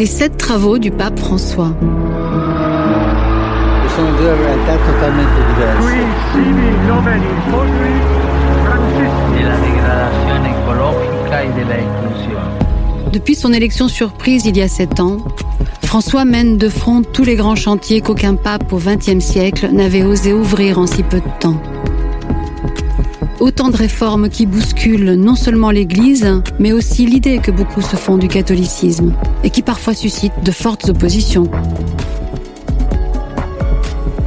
Les sept travaux du pape François. Ce sont deux réalités totalement diverses. Depuis son élection surprise il y a sept ans, François mène de front tous les grands chantiers qu'aucun pape au XXe siècle n'avait osé ouvrir en si peu de temps. Autant de réformes qui bousculent non seulement l'Église, mais aussi l'idée que beaucoup se font du catholicisme et qui parfois suscitent de fortes oppositions.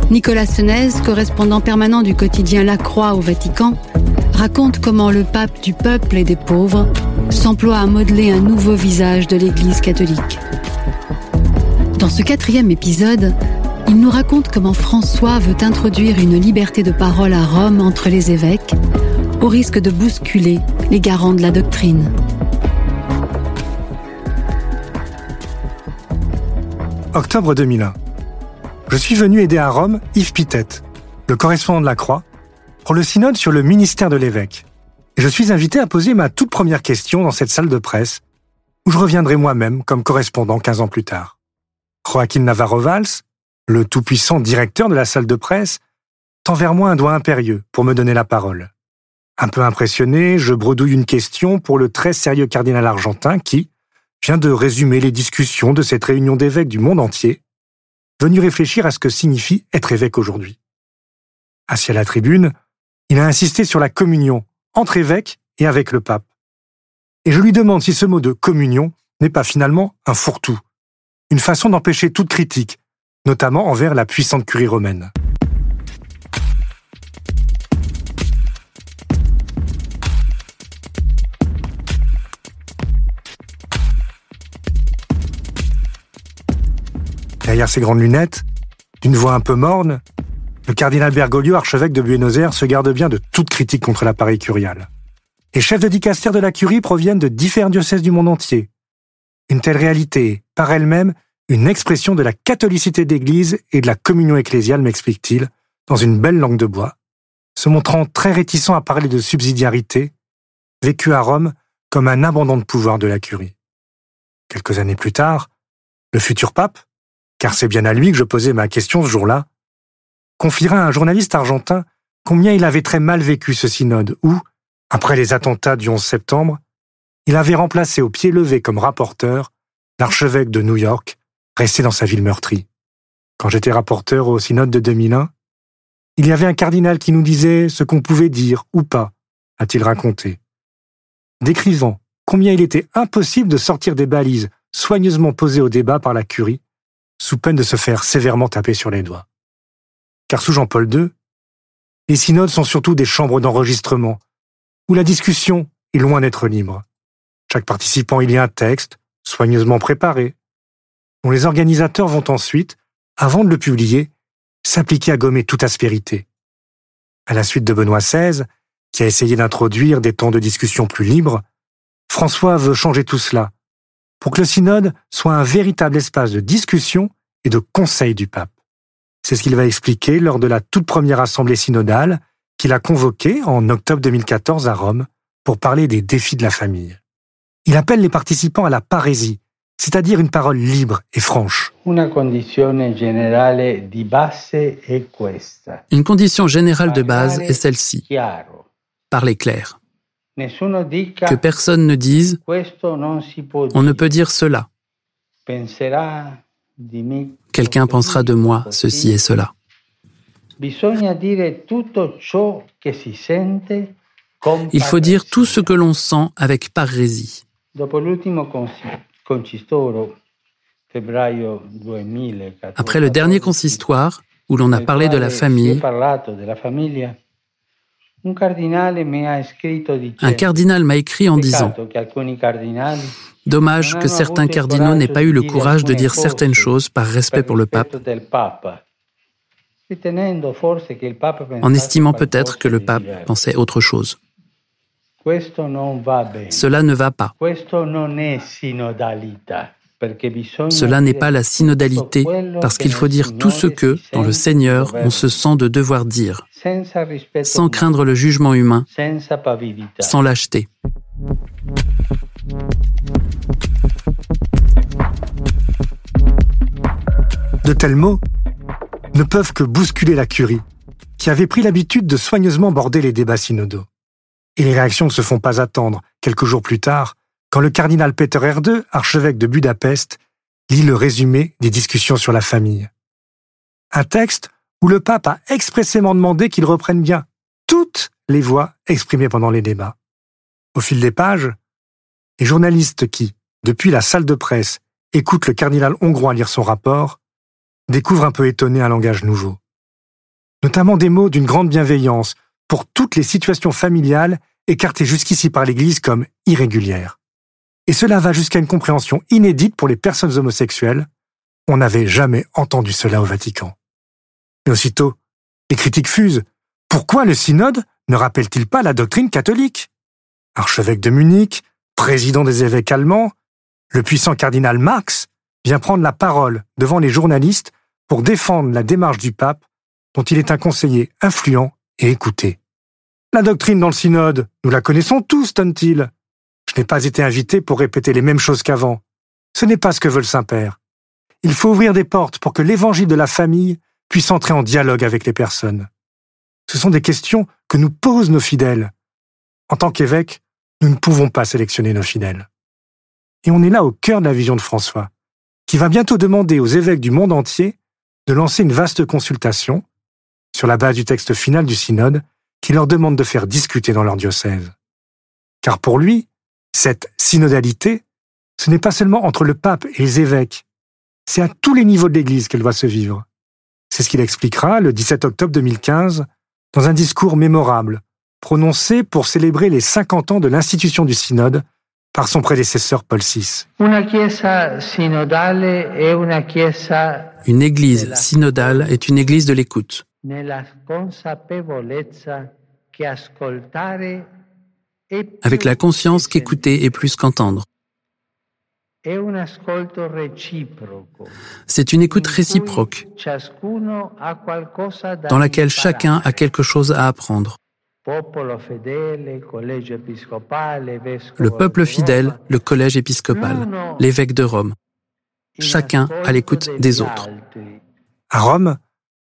Nicolas Senez, correspondant permanent du quotidien La Croix au Vatican, raconte comment le pape du peuple et des pauvres s'emploie à modeler un nouveau visage de l'Église catholique. Dans ce quatrième épisode, il nous raconte comment François veut introduire une liberté de parole à Rome entre les évêques, au risque de bousculer les garants de la doctrine. Octobre 2001. Je suis venu aider à Rome Yves Pitette, le correspondant de la Croix, pour le synode sur le ministère de l'évêque. Et je suis invité à poser ma toute première question dans cette salle de presse, où je reviendrai moi-même comme correspondant 15 ans plus tard. Joaquin Navarro Valls, le tout-puissant directeur de la salle de presse, tend vers moi un doigt impérieux pour me donner la parole. Un peu impressionné, je bredouille une question pour le très sérieux cardinal argentin qui vient de résumer les discussions de cette réunion d'évêques du monde entier, venu réfléchir à ce que signifie être évêque aujourd'hui. Assis à la tribune, il a insisté sur la communion entre évêques et avec le pape. Et je lui demande si ce mot de communion n'est pas finalement un fourre-tout, une façon d'empêcher toute critique, notamment envers la puissante curie romaine. Derrière ses grandes lunettes, d'une voix un peu morne, le cardinal Bergoglio, archevêque de Buenos Aires, se garde bien de toute critique contre l'appareil curial. Les chefs de dicastère de la curie proviennent de différents diocèses du monde entier. Une telle réalité par elle-même, une expression de la catholicité d'Église et de la communion ecclésiale, m'explique-t-il, dans une belle langue de bois, se montrant très réticent à parler de subsidiarité, vécu à Rome comme un abandon de pouvoir de la curie. Quelques années plus tard, le futur pape, car c'est bien à lui que je posais ma question ce jour-là, confiera à un journaliste argentin combien il avait très mal vécu ce synode où, après les attentats du 11 septembre, il avait remplacé au pied levé comme rapporteur l'archevêque de New York, resté dans sa ville meurtrie. Quand j'étais rapporteur au synode de 2001, il y avait un cardinal qui nous disait ce qu'on pouvait dire ou pas, a-t-il raconté, décrivant combien il était impossible de sortir des balises soigneusement posées au débat par la curie, sous peine de se faire sévèrement taper sur les doigts. Car sous Jean-Paul II, les synodes sont surtout des chambres d'enregistrement, où la discussion est loin d'être libre. Chaque participant y lit un texte, soigneusement préparé, dont les organisateurs vont ensuite, avant de le publier, s'appliquer à gommer toute aspérité. À la suite de Benoît XVI, qui a essayé d'introduire des temps de discussion plus libres, François veut changer tout cela, pour que le synode soit un véritable espace de discussion et de conseil du pape. C'est ce qu'il va expliquer lors de la toute première assemblée synodale qu'il a convoquée en octobre 2014 à Rome pour parler des défis de la famille. Il appelle les participants à la parésie, c'est-à-dire une parole libre et franche. Une condition générale de base est celle-ci, parler clair. Que personne ne dise on ne peut dire cela, quelqu'un pensera de moi ceci et cela. Il faut dire tout ce que l'on sent avec parésie. Dopo l'ultimo consi- concistoro, febbraio 2014, Après le dernier consistoire, où l'on a parlé de la famille, Un cardinal m'a écrit en disant Dommage que certains cardinaux n'aient pas eu le courage de dire certaines choses par respect pour le pape, en estimant peut-être que le pape pensait autre chose. Questo non va bene. Cela ne va pas. Cela n'est pas la synodalité, parce qu'il faut dire tout ce que, dans le Seigneur, on se sent de devoir dire, sans craindre le jugement humain, sans lâcheté. De tels mots ne peuvent que bousculer la curie, qui avait pris l'habitude de soigneusement border les débats synodaux. Et les réactions ne se font pas attendre, quelques jours plus tard, quand le cardinal Peter R2, archevêque de Budapest, lit le résumé des discussions sur la famille. Un texte où le pape a expressément demandé qu'il reprenne bien toutes les voix exprimées pendant les débats. Au fil des pages, les journalistes qui, depuis la salle de presse, écoutent le cardinal hongrois lire son rapport, découvrent un peu étonné un langage nouveau. Notamment des mots d'une grande bienveillance pour toutes les situations familiales écartées jusqu'ici par l'Église comme irrégulières. Et cela va jusqu'à une compréhension inédite pour les personnes homosexuelles. On n'avait jamais entendu cela au Vatican. Mais aussitôt, les critiques fusent. Pourquoi le synode ne rappelle-t-il pas la doctrine catholique? Archevêque de Munich, président des évêques allemands, le puissant cardinal Marx vient prendre la parole devant les journalistes pour défendre la démarche du pape dont il est un conseiller influent et écouté. La doctrine dans le synode, nous la connaissons tous, tonne-t-il. Je n'ai pas été invité pour répéter les mêmes choses qu'avant. Ce n'est pas ce que veut le Saint-Père. Il faut ouvrir des portes pour que l'évangile de la famille puisse entrer en dialogue avec les personnes. Ce sont des questions que nous posent nos fidèles. En tant qu'évêques, nous ne pouvons pas sélectionner nos fidèles. Et on est là au cœur de la vision de François, qui va bientôt demander aux évêques du monde entier de lancer une vaste consultation, sur la base du texte final du synode, qui leur demande de faire discuter dans leur diocèse. Car pour lui, cette synodalité, ce n'est pas seulement entre le pape et les évêques, c'est à tous les niveaux de l'Église qu'elle doit se vivre. C'est ce qu'il expliquera le 17 octobre 2015 dans un discours mémorable, prononcé pour célébrer les 50 ans de l'institution du synode par son prédécesseur Paul VI. Una chiesa sinodale è una chiesa Une église synodale est une église de l'écoute, nella consapevolezza che ascoltare è più avec la conscience qu'écouter est plus qu'entendre. È un ascolto reciproco. C'est une écoute réciproque, Ciascuno ha qualcosa da dans laquelle chacun a quelque chose à apprendre. Popolo fedele, collegio episcopale, vescovo Le peuple fidèle, le collège épiscopal, l'évêque de Rome, chacun à l'écoute des autres. À Rome,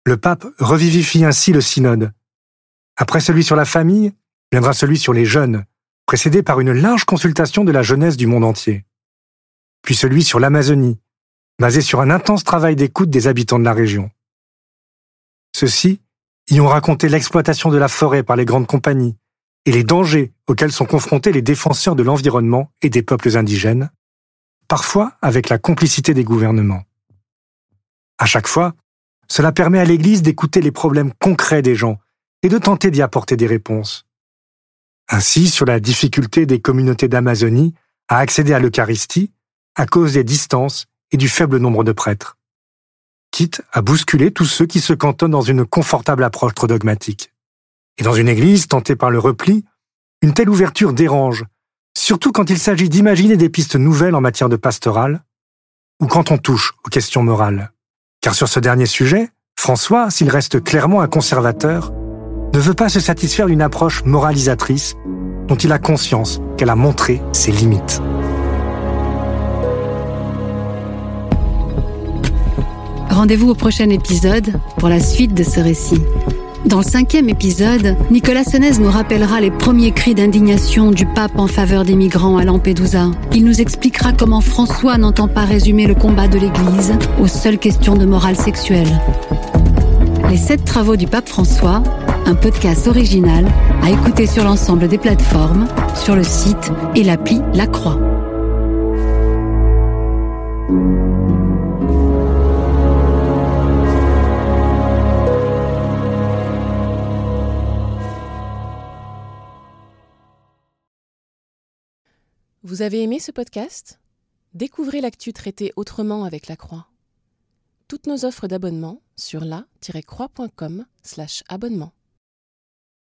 le pape revivifie ainsi le synode. Après celui sur la famille, viendra celui sur les jeunes, précédé par une large consultation de la jeunesse du monde entier. Puis celui sur l'Amazonie, basé sur un intense travail d'écoute des habitants de la région. Ceux-ci y ont raconté l'exploitation de la forêt par les grandes compagnies et les dangers auxquels sont confrontés les défenseurs de l'environnement et des peuples indigènes, parfois avec la complicité des gouvernements. À chaque fois, cela permet à l'Église d'écouter les problèmes concrets des gens et de tenter d'y apporter des réponses. Ainsi, sur la difficulté des communautés d'Amazonie à accéder à l'Eucharistie à cause des distances et du faible nombre de prêtres, quitte à bousculer tous ceux qui se cantonnent dans une confortable approche trop dogmatique. Et dans une Église tentée par le repli, une telle ouverture dérange, surtout quand il s'agit d'imaginer des pistes nouvelles en matière de pastorale ou quand on touche aux questions morales. Car sur ce dernier sujet, François, s'il reste clairement un conservateur, ne veut pas se satisfaire d'une approche moralisatrice dont il a conscience qu'elle a montré ses limites. Rendez-vous au prochain épisode pour la suite de ce récit. Dans le cinquième épisode, Nicolas Senez nous rappellera les premiers cris d'indignation du pape en faveur des migrants à Lampedusa. Il nous expliquera comment François n'entend pas résumer le combat de l'Église aux seules questions de morale sexuelle. Les sept travaux du pape François, un podcast original à écouter sur l'ensemble des plateformes, sur le site et l'appli La Croix. Vous avez aimé ce podcast? Découvrez l'actu traité autrement avec la Croix. Toutes nos offres d'abonnement sur la-croix.com/abonnement.